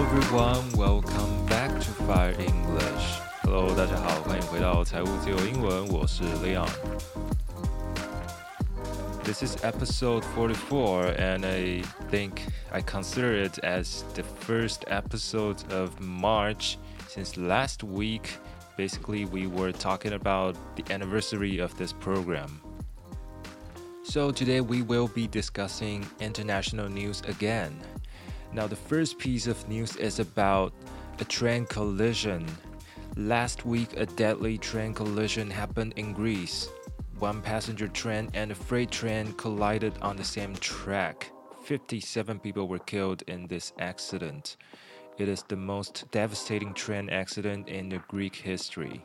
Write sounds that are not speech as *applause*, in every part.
Hello everyone, welcome back to Fire English. Hello，大家好，欢迎回到财务自由英文，我是 Leon。This is episode 44, and I think I consider it as the first episode of March since last week. Basically, we were talking about the anniversary of this program. So, today we will be discussing international news again. Now, the first piece of news is about a train collision. Last week, a deadly train collision happened in Greece. One passenger train and a freight train collided on the same track. 57 people were killed in this accident. It is the most devastating train accident in the Greek history.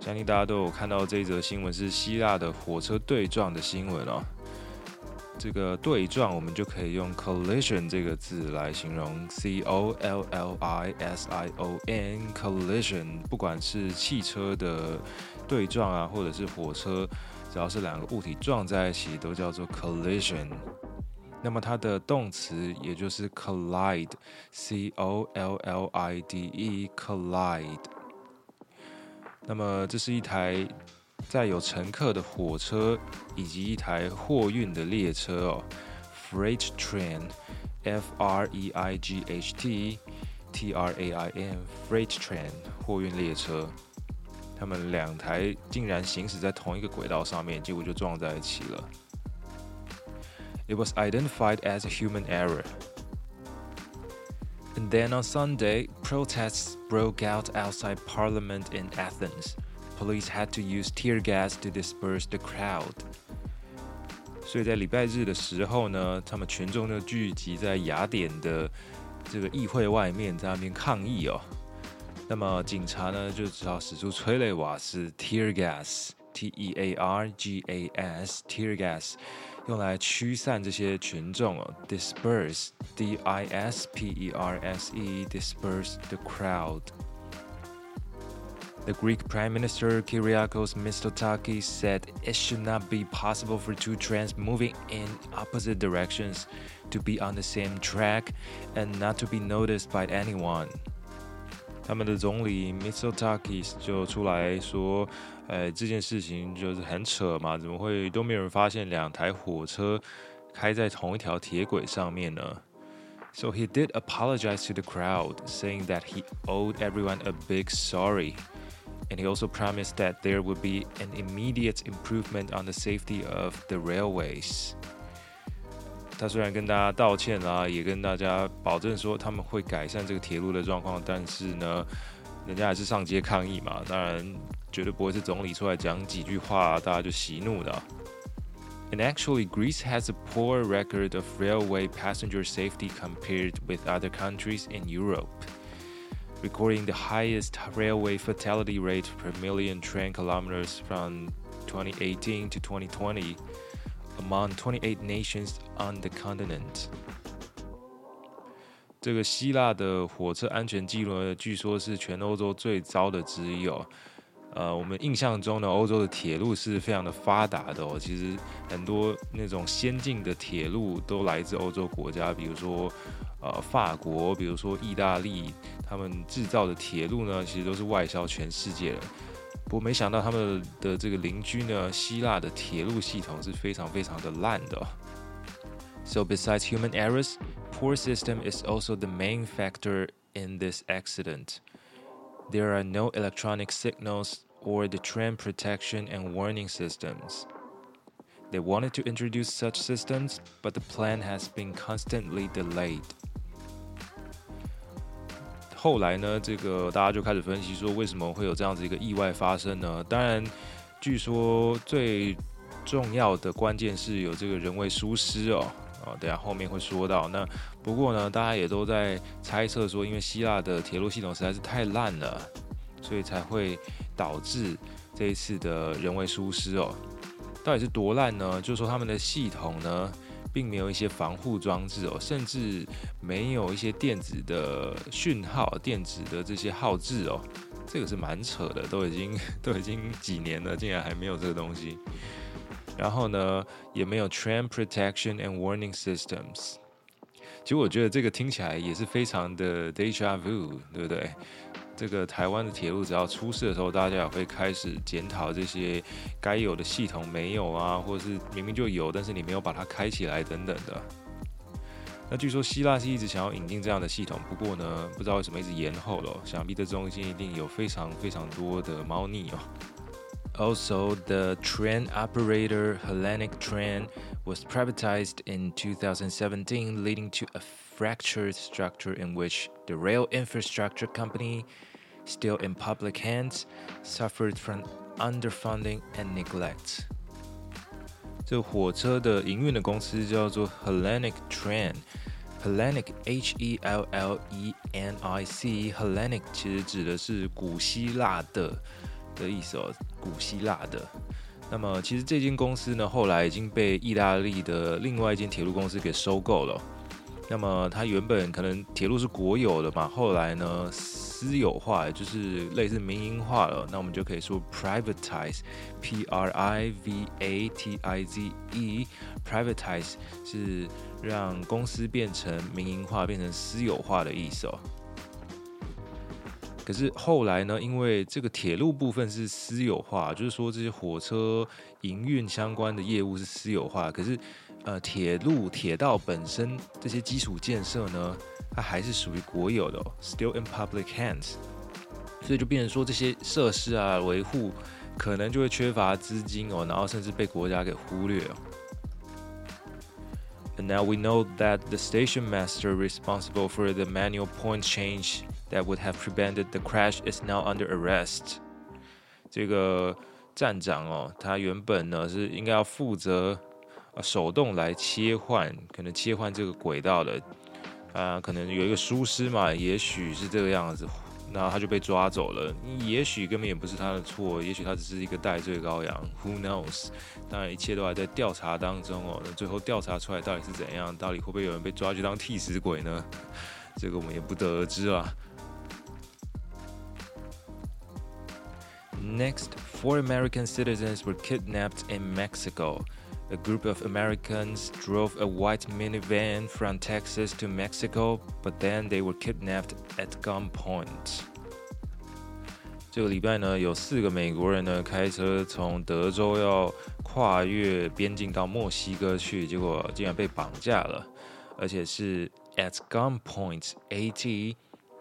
相信大家都有看到这一则新闻，是希腊的火车对撞的新闻哦。 这个对撞，我们就可以用 collision 这个字来形容，c o l l i s i o n collision。不管是汽车的对撞啊，或者是火车，只要是两个物体撞在一起，都叫做 collision。那么它的动词也就是 collide，c o l l i d e collide。那么这是一台。载有乘客的火车以及一台货运的列车哦，freight train，f r e i g h t t r a i n，freight train，货运列车，他们两台竟然行驶在同一个轨道上面，结果就撞在一起了。It was identified as a human error. And then on Sunday, protests broke out outside Parliament in Athens police had to use tear gas to disperse the crowd。所以在礼拜日的时候呢，他们群众就聚集在雅典的这个议会外面，在那边抗议哦。那么警察呢，就只好使出催泪瓦斯 （tear gas），T E A R G A S，tear gas，用来驱散这些群众哦。disperse，D I S P E R S E，disperse the crowd。 The Greek Prime Minister Kyriakos Mitsotakis said it should not be possible for two trains moving in opposite directions to be on the same track and not to be noticed by anyone. 他们的总理 Mitsotakis 就出来说，呃，这件事情就是很扯嘛，怎么会都没有人发现两台火车开在同一条铁轨上面呢？So he did apologize to the crowd, saying that he owed everyone a big sorry and he also promised that there would be an immediate improvement on the safety of the railways. 他虽然跟大家道歉啦，也跟大家保证说他们会改善这个铁路的状况，但是呢，人家还是上街抗议嘛。当然，绝对不会是总理出来讲几句话，大家就息怒的。And actually, Greece has a poor record of railway passenger safety compared with other countries in Europe recording the highest railway fatality rate per million train kilometers from 2018 to 2020 among 28 nations on the continent. 这个希腊的火车安全记录呢，据说是全欧洲最糟的之一哦。呃，我们印象中呢，欧洲的铁路是非常的发达的哦。其实很多那种先进的铁路都来自欧洲国家，比如说 呃法国，比如说意大利，他们制造的铁路呢，其实都是外销全世界的。不过没想到他们的这个邻居呢，希腊的铁路系统是非常非常的烂的、哦。So besides human errors, poor system is also the main factor in this accident. There are no electronic signals or the train protection and warning systems. They wanted to introduce such systems, but the plan has been constantly delayed. 后来呢，这个大家就开始分析说，为什么会有这样子一个意外发生呢？当然，据说最重要的关键是有这个人为疏失哦，啊，等下后面会说到。那不过呢，大家也都在猜测说，因为希腊的铁路系统实在是太烂了，所以才会导致这一次的人为疏失哦。到底是多烂呢？就是说他们的系统呢？并没有一些防护装置哦，甚至没有一些电子的讯号、电子的这些号志哦，这个是蛮扯的，都已经 *laughs* 都已经几年了，竟然还没有这个东西。然后呢，也没有 train protection and warning systems，其实我觉得这个听起来也是非常的 deja vu，对不对？这个台湾的铁路只要出事的时候，大家也会开始检讨这些该有的系统没有啊，或者是明明就有，但是你没有把它开起来等等的。那据说希腊是一直想要引进这样的系统，不过呢，不知道为什么一直延后了。想必这中间一定有非常非常多的猫腻哦。Also, the train operator Hellenic Train was privatized in 2017, leading to a fractured structure in which the rail infrastructure company, still in public hands, suffered from underfunding and neglect. 这火车的营运的公司叫做 Hellenic Train，Hellenic H E L L E N I C，Hellenic 其实指的是古希腊的。的意思哦， 古希腊的。那么其实这间公司呢，后来已经被意大利的另外一间铁路公司给收购了。那么它原本可能铁路是国有的嘛，后来呢私有化，就是类似民营化了。那我们就可以说 privatize，p r i v a t i z e，privatize 是让公司变成民营化，变成私有化的意思哦。可是后来呢？因为这个铁路部分是私有化，就是说这些火车营运相关的业务是私有化。可是，呃，铁路铁道本身这些基础建设呢，它还是属于国有的，still in public hands。所以就变成说这些设施啊维护可能就会缺乏资金哦，然后甚至被国家给忽略。And now we know that the station master responsible for the manual point change that would have prevented the crash is now under arrest。这个站长哦，他原本呢是应该要负责呃手动来切换，可能切换这个轨道的啊，可能有一个疏失嘛，也许是这个样子，那他就被抓走了。也许根本也不是他的错，也许他只是一个代罪羔羊，Who knows？当然一切都还在调查当中哦。那最后调查出来到底是怎样？到底会不会有人被抓去当替死鬼呢？这个我们也不得而知啊。Next, four American citizens were kidnapped in Mexico. A group of Americans drove a white minivan from Texas to Mexico, but then they were kidnapped at gunpoint. 这个礼拜呢，有四个美国人呢开车从德州要跨越边境到墨西哥去，结果竟然被绑架了，而且是 at gunpoint，a t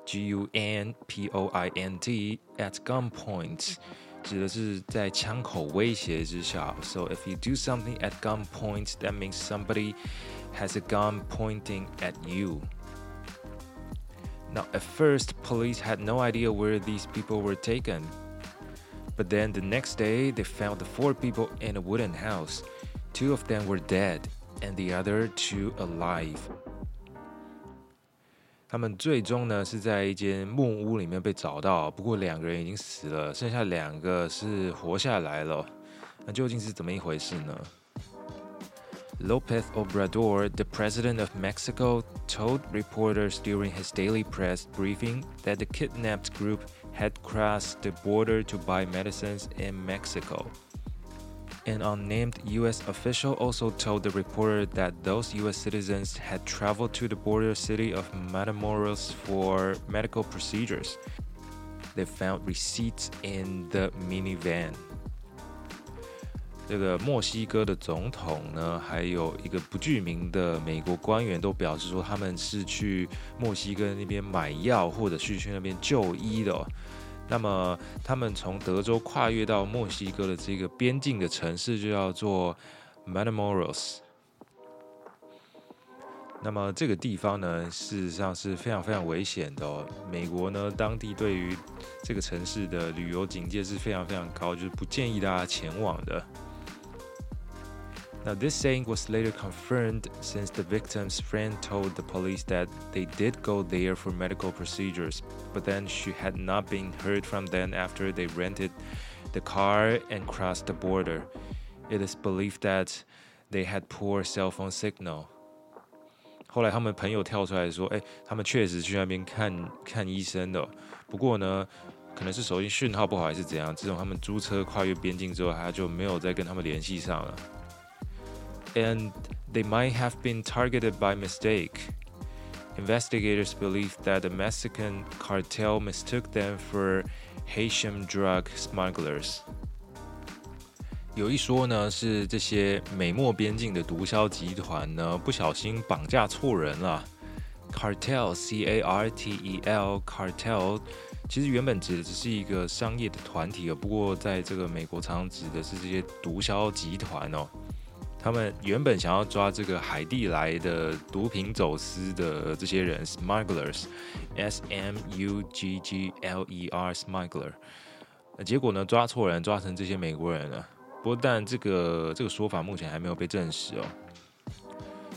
G U N P O I N T at gunpoint，指的是在枪口威胁之下。So if you do something at gunpoint, that means somebody has a gun pointing at you. Now, at first, police had no idea where these people were taken. But then the next day, they found the four people in a wooden house. Two of them were dead, and the other two alive. 他们最终呢是在一间木屋里面被找到，不过两个人已经死了，剩下两个是活下来了。那究竟是怎么一回事呢？Lopez Obrador, the president of Mexico, told reporters during his daily press briefing that the kidnapped group had crossed the border to buy medicines in Mexico. An unnamed U.S. official also told the reporter that those U.S. citizens had traveled to the border city of Matamoros for medical procedures. They found receipts in the minivan. 这个墨西哥的总统呢，还有一个不具名的美国官员都表示说，他们是去墨西哥那边买药，或者是去那边就医的、哦。 那么，他们从德州跨越到墨西哥的这个边境的城市就叫做 Manamoros。那么这个地方呢，事实上是非常非常危险的哦。美国呢，当地对于这个城市的旅游警戒是非常非常高，就是不建议大家前往的。Now, this saying was later confirmed since the victim's friend told the police that they did go there for medical procedures, but then she had not been heard from them after they rented the car and crossed the border. It is believed that they had poor cell phone signal. 后来他们朋友跳出来说：“哎，他们确实去那边看看医生的，不过呢，可能是手机讯号不好还是怎样。自从他们租车跨越边境之后，他就没有再跟他们联系上了。” and they might have been targeted by mistake. investigators believe that the Mexican cartel mistook them for Haitian drug smugglers. 有一说呢，是这些美墨边境的毒枭集团呢，不小心绑架错人了。Cartel，C A R T E L，Cartel，其实原本指的只是一个商业的团体哦，不过在这个美国常指的是这些毒枭集团哦。 他们原本想要抓这个海地来的毒品走私的这些人，smugglers，S M U G G L E R，smuggler。结果呢，抓错人，抓成这些美国人了。不过，但这个这个说法目前还没有被证实哦。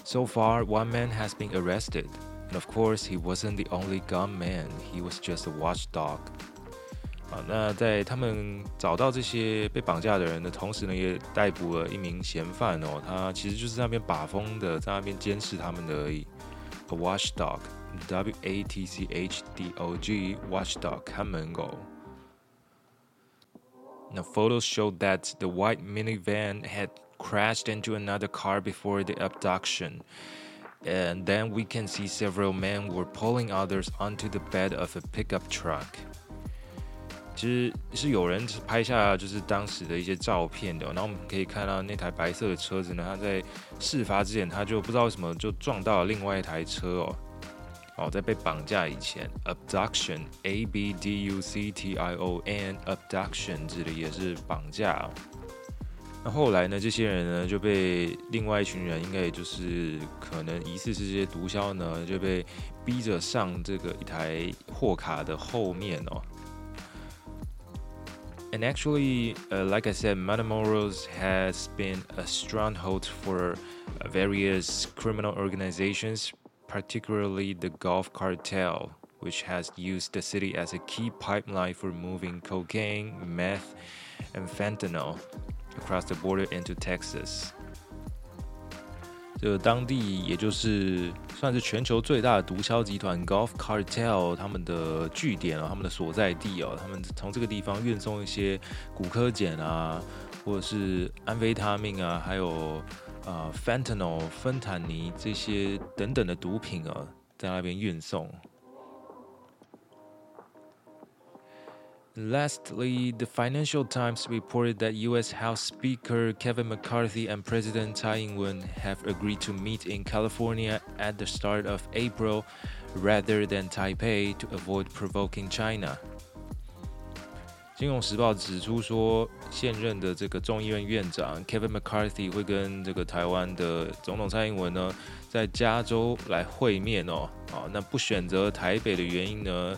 So far, one man has been arrested, and of course, he wasn't the only gunman. He was just a watchdog. 啊，那在他们找到这些被绑架的人的同时呢，也逮捕了一名嫌犯哦。他其实就是在那边把风的，在那边监视他们的而已。A watchdog, W A T C H D O G, watchdog，看门狗。Now, photos showed that the white minivan had crashed into another car before the abduction. And then we can see several men were pulling others onto the bed of a pickup truck. 其实是有人拍下就是当时的一些照片的，然后我们可以看到那台白色的车子呢，它在事发之前，它就不知道什么就撞到了另外一台车哦。哦，在被绑架以前，abduction，a b d u c t i o n，abduction 指的也是绑架。那后来呢，这些人呢就被另外一群人，应该也就是可能疑似是这些毒枭呢，就被逼着上这个一台货卡的后面哦。And actually, uh, like I said, Matamoros has been a stronghold for various criminal organizations particularly the Gulf Cartel, which has used the city as a key pipeline for moving cocaine, meth, and fentanyl across the border into Texas. 这个当地也就是算是全球最大的毒枭集团 Golf Cartel 他们的据点啊，他们的所在地哦，他们从这个地方运送一些骨科碱啊，或者是安非他命啊，还有啊，fentanyl 芬坦尼这些等等的毒品啊，在那边运送。Lastly, the Financial Times reported that U.S. House Speaker Kevin McCarthy and President Tsai Ing-wen have agreed to meet in California at the start of April rather than Taipei to avoid provoking China. 金融时报指出说，现任的这个众议院院长 Kevin McCarthy 会跟这个台湾的总统蔡英文呢，在加州来会面哦。啊，那不选择台北的原因呢？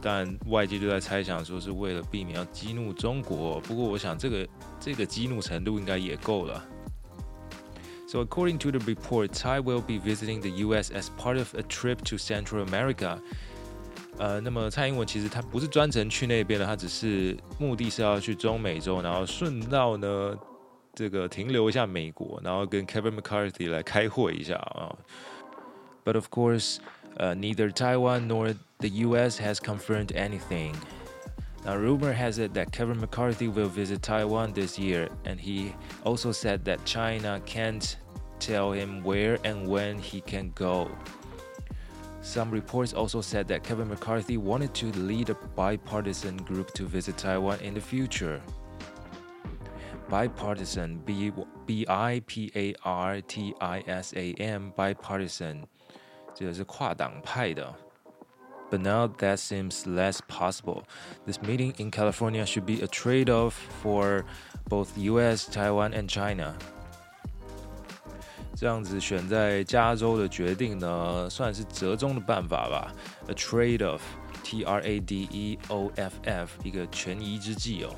但外界就在猜想说是为了避免要激怒中国。不过我想这个这个激怒程度应该也够了。So, according to the report, Tsai will be visiting the U.S. as part of a trip to Central America. 呃，那么蔡英文其实他不是专程去那边的，他只是目的是要去中美洲，然后顺道呢，这个停留一下美国，然后跟 Kevin McCarthy 来开会一下啊。But of course uh, neither Taiwan nor the U.S. has confirmed anything. Now, rumor has it that Kevin McCarthy will visit Taiwan this year, and he also said that China can't tell him where and when he can go. Some reports also said that Kevin McCarthy wanted to lead a bipartisan group to visit Taiwan in the future. Bipartisan, B I P A R T I S A M, bipartisan，这个是跨党派的。But now that seems less possible. This meeting in California should be a trade-off for both U.S., Taiwan, and China. 这样子选在加州的决定呢，算是折中的办法吧。A trade-off，T R A D E O F F，一个权宜之计哦。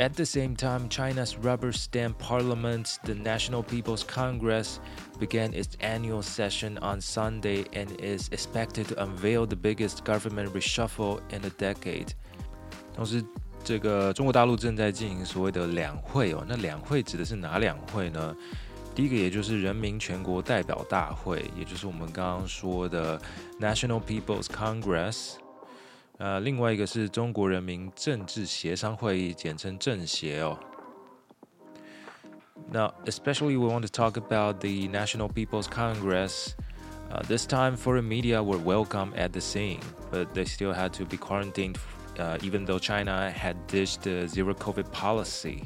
At the same time, China's rubber stamp parliament, the National People's Congress, began its annual session on Sunday and is expected to unveil the biggest government reshuffle in a decade. 同时，这个中国大陆正在进行所谓的两会哦。那两会指的是哪两会呢？第一个，也就是人民全国代表大会，也就是我们刚刚说的 National People's Congress。 呃，另外一个是中国人民政治协商会议，简称政协哦。Now, especially we want to talk about the National People's Congress. Uh, this time, foreign media were welcome at the scene, but they still had to be quarantined, uh, even though China had ditched the zero COVID policy.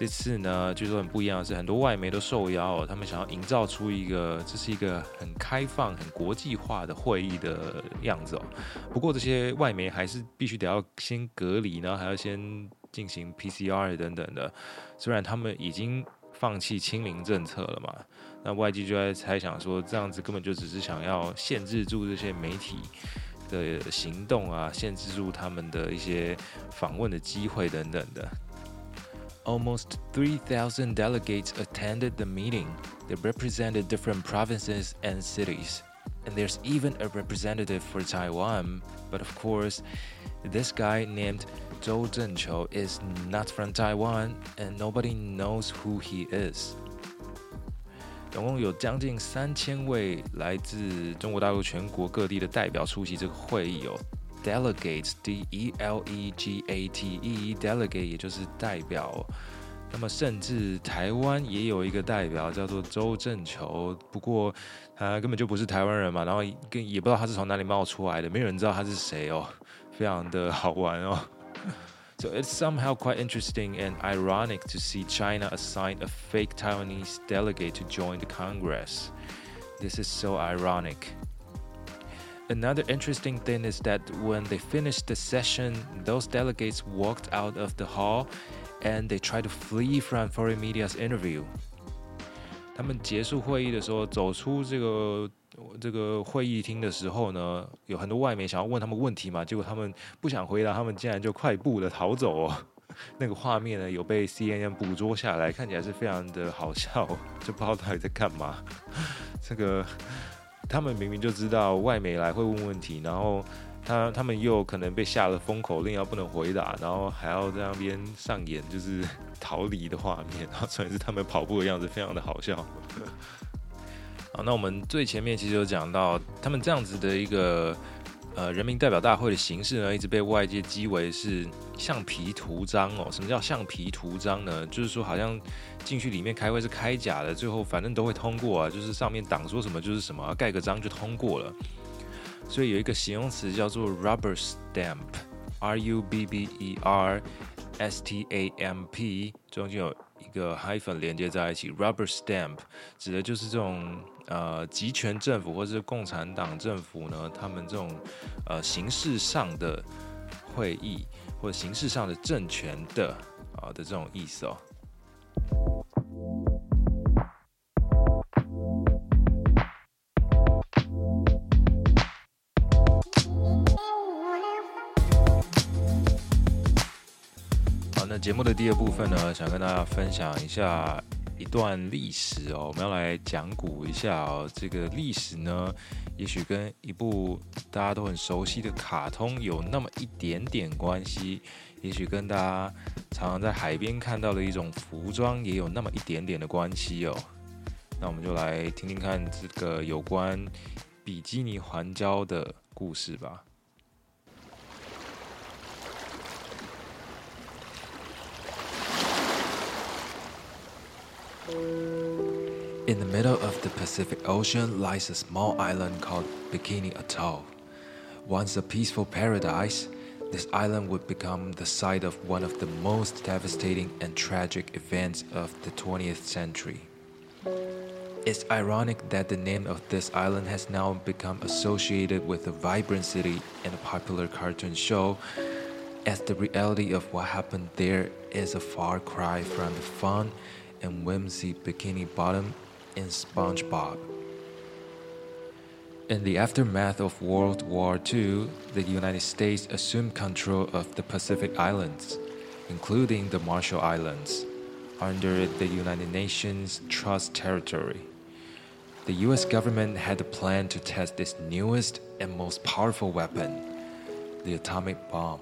这次呢，据说很不一样的是，很多外媒都受邀，他们想要营造出一个这是一个很开放、很国际化的会议的样子哦。不过这些外媒还是必须得要先隔离，然后还要先进行 PCR 等等的。虽然他们已经放弃清零政策了嘛，那外界就在猜想说，这样子根本就只是想要限制住这些媒体的行动啊，限制住他们的一些访问的机会等等的。Almost 3,000 delegates attended the meeting. They represented different provinces and cities. And there's even a representative for Taiwan. But of course, this guy named Zhou Zhenqiu is not from Taiwan, and nobody knows who he is. 总共有将近三千位来自中国大陆全国各地的代表出席这个会议哦。 Delegates, D-E-L-E-G-A-T-E, delegate 也就是代表。那么甚至台湾也有一个代表叫做周正球，不过他根本就不是台湾人嘛，然后跟也不知道他是从哪里冒出来的，没有人知道他是谁哦，非常的好玩哦。So *laughs* it's somehow quite interesting and ironic to see China assign a fake Taiwanese delegate to join the Congress. This is so ironic. Another interesting thing is that when they finished the session, those delegates walked out of the hall and they tried to flee from foreign media's interview. 他们结束会议的时候，走出这个这个会议厅的时候呢，有很多外媒想要问他们问题嘛，结果他们不想回答，他们竟然就快步的逃走哦。那个画面呢，有被 CNN 捕捉下来，看起来是非常的好笑，就不知道到底在干嘛。这个。他们明明就知道外媒来会问问题，然后他他们又可能被下了封口令，要不能回答，然后还要在那边上演就是逃离的画面，然后重点是他们跑步的样子非常的好笑。*laughs* 好，那我们最前面其实有讲到，他们这样子的一个。呃，人民代表大会的形式呢，一直被外界讥为是橡皮图章哦。什么叫橡皮图章呢？就是说，好像进去里面开会是开假的，最后反正都会通过啊，就是上面党说什么就是什么，盖个章就通过了。所以有一个形容词叫做 rubber stamp，r u b b e r s t a m p，中间有一个 hyphen 连接在一起，rubber stamp 指的就是这种。呃，集权政府或者是共产党政府呢，他们这种呃形式上的会议或者形式上的政权的啊的这种意思哦。好，那节目的第二部分呢，想跟大家分享一下。一段历史哦，我们要来讲古一下哦。这个历史呢，也许跟一部大家都很熟悉的卡通有那么一点点关系，也许跟大家常常在海边看到的一种服装也有那么一点点的关系哦。那我们就来听听看这个有关比基尼环礁的故事吧。In the middle of the Pacific Ocean lies a small island called Bikini Atoll. Once a peaceful paradise, this island would become the site of one of the most devastating and tragic events of the 20th century. It's ironic that the name of this island has now become associated with a vibrant city and a popular cartoon show, as the reality of what happened there is a far cry from the fun and whimsy Bikini Bottom in SpongeBob. In the aftermath of World War II, the United States assumed control of the Pacific Islands, including the Marshall Islands, under the United Nations Trust Territory. The US government had a plan to test its newest and most powerful weapon, the atomic bomb.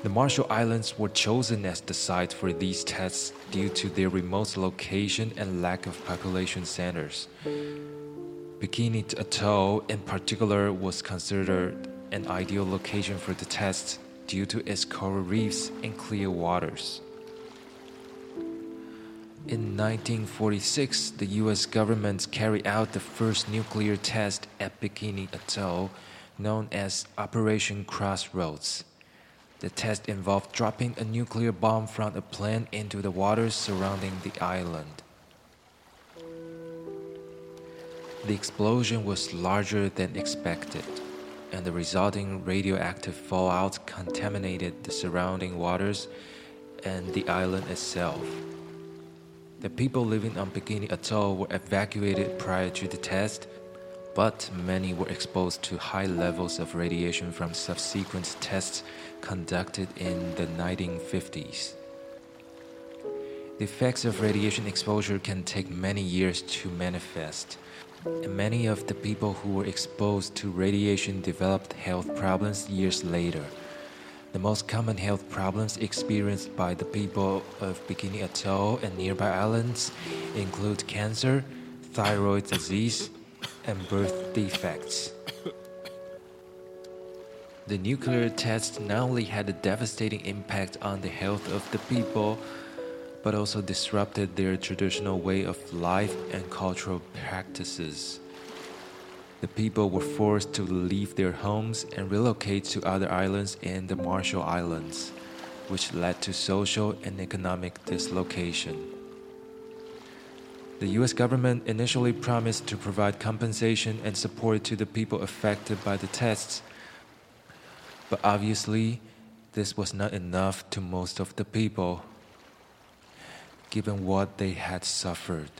The Marshall Islands were chosen as the site for these tests due to their remote location and lack of population centers. Bikini Atoll, in particular, was considered an ideal location for the tests due to its coral reefs and clear waters. In 1946, the US government carried out the first nuclear test at Bikini Atoll, known as Operation Crossroads. The test involved dropping a nuclear bomb from a plane into the waters surrounding the island. The explosion was larger than expected, and the resulting radioactive fallout contaminated the surrounding waters and the island itself. The people living on Bikini Atoll were evacuated prior to the test, but many were exposed to high levels of radiation from subsequent tests conducted in the 1950s. The effects of radiation exposure can take many years to manifest and many of the people who were exposed to radiation developed health problems years later. The most common health problems experienced by the people of Bikini Atoll and nearby islands include cancer, thyroid disease, and birth defects. The nuclear test not only had a devastating impact on the health of the people, but also disrupted their traditional way of life and cultural practices. The people were forced to leave their homes and relocate to other islands in the Marshall Islands, which led to social and economic dislocation. The US government initially promised to provide compensation and support to the people affected by the tests, but obviously, this was not enough to most of the people given what they had suffered.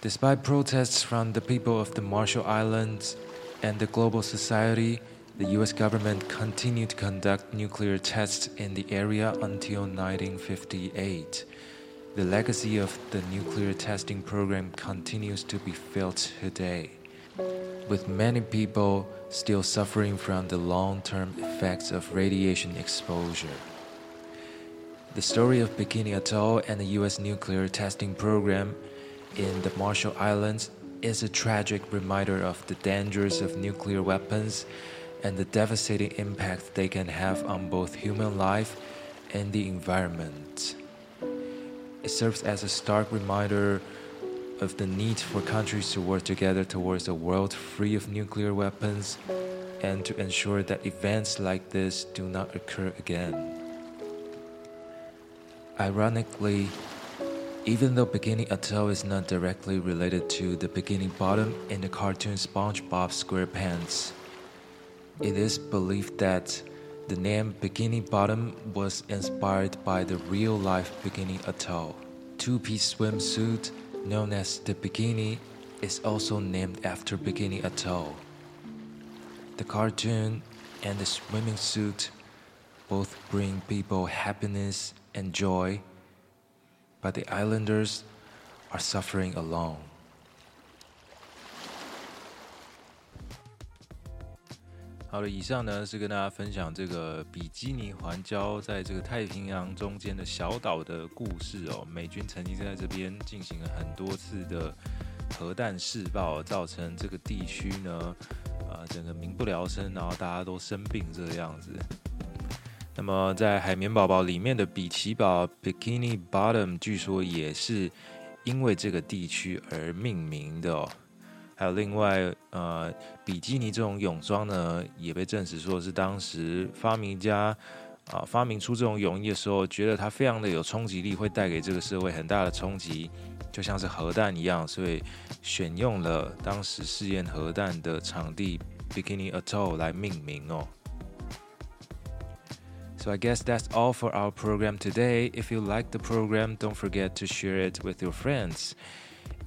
Despite protests from the people of the Marshall Islands and the global society, the US government continued to conduct nuclear tests in the area until 1958. The legacy of the nuclear testing program continues to be felt today, with many people still suffering from the long term effects of radiation exposure. The story of Bikini Atoll and the U.S. nuclear testing program in the Marshall Islands is a tragic reminder of the dangers of nuclear weapons and the devastating impact they can have on both human life and the environment. It serves as a stark reminder of the need for countries to work together towards a world free of nuclear weapons and to ensure that events like this do not occur again. Ironically, even though Bikini Atoll is not directly related to the Bikini Bottom in the cartoon SpongeBob SquarePants, it is believed that the name Bikini Bottom was inspired by the real life Bikini Atoll. Two piece swimsuit known as the Bikini is also named after Bikini Atoll. The cartoon and the swimming suit both bring people happiness and joy, but the islanders are suffering alone. 好了，以上呢是跟大家分享这个比基尼环礁在这个太平洋中间的小岛的故事哦。美军曾经在这边进行了很多次的核弹试爆，造成这个地区呢，呃，整个民不聊生，然后大家都生病这个样子。那么，在海绵宝宝里面的比奇堡 （Bikini Bottom） 据说也是因为这个地区而命名的哦。还有另外，呃，比基尼这种泳装呢，也被证实说是当时发明家啊发明出这种泳衣的时候，觉得它非常的有冲击力，会带给这个社会很大的冲击，就像是核弹一样，所以选用了当时试验核弹的场地 Bikini Atoll 来命名哦。So I guess that's all for our program today. If you like the program, don't forget to share it with your friends.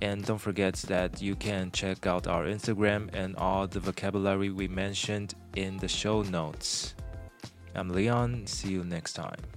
And don't forget that you can check out our Instagram and all the vocabulary we mentioned in the show notes. I'm Leon. See you next time.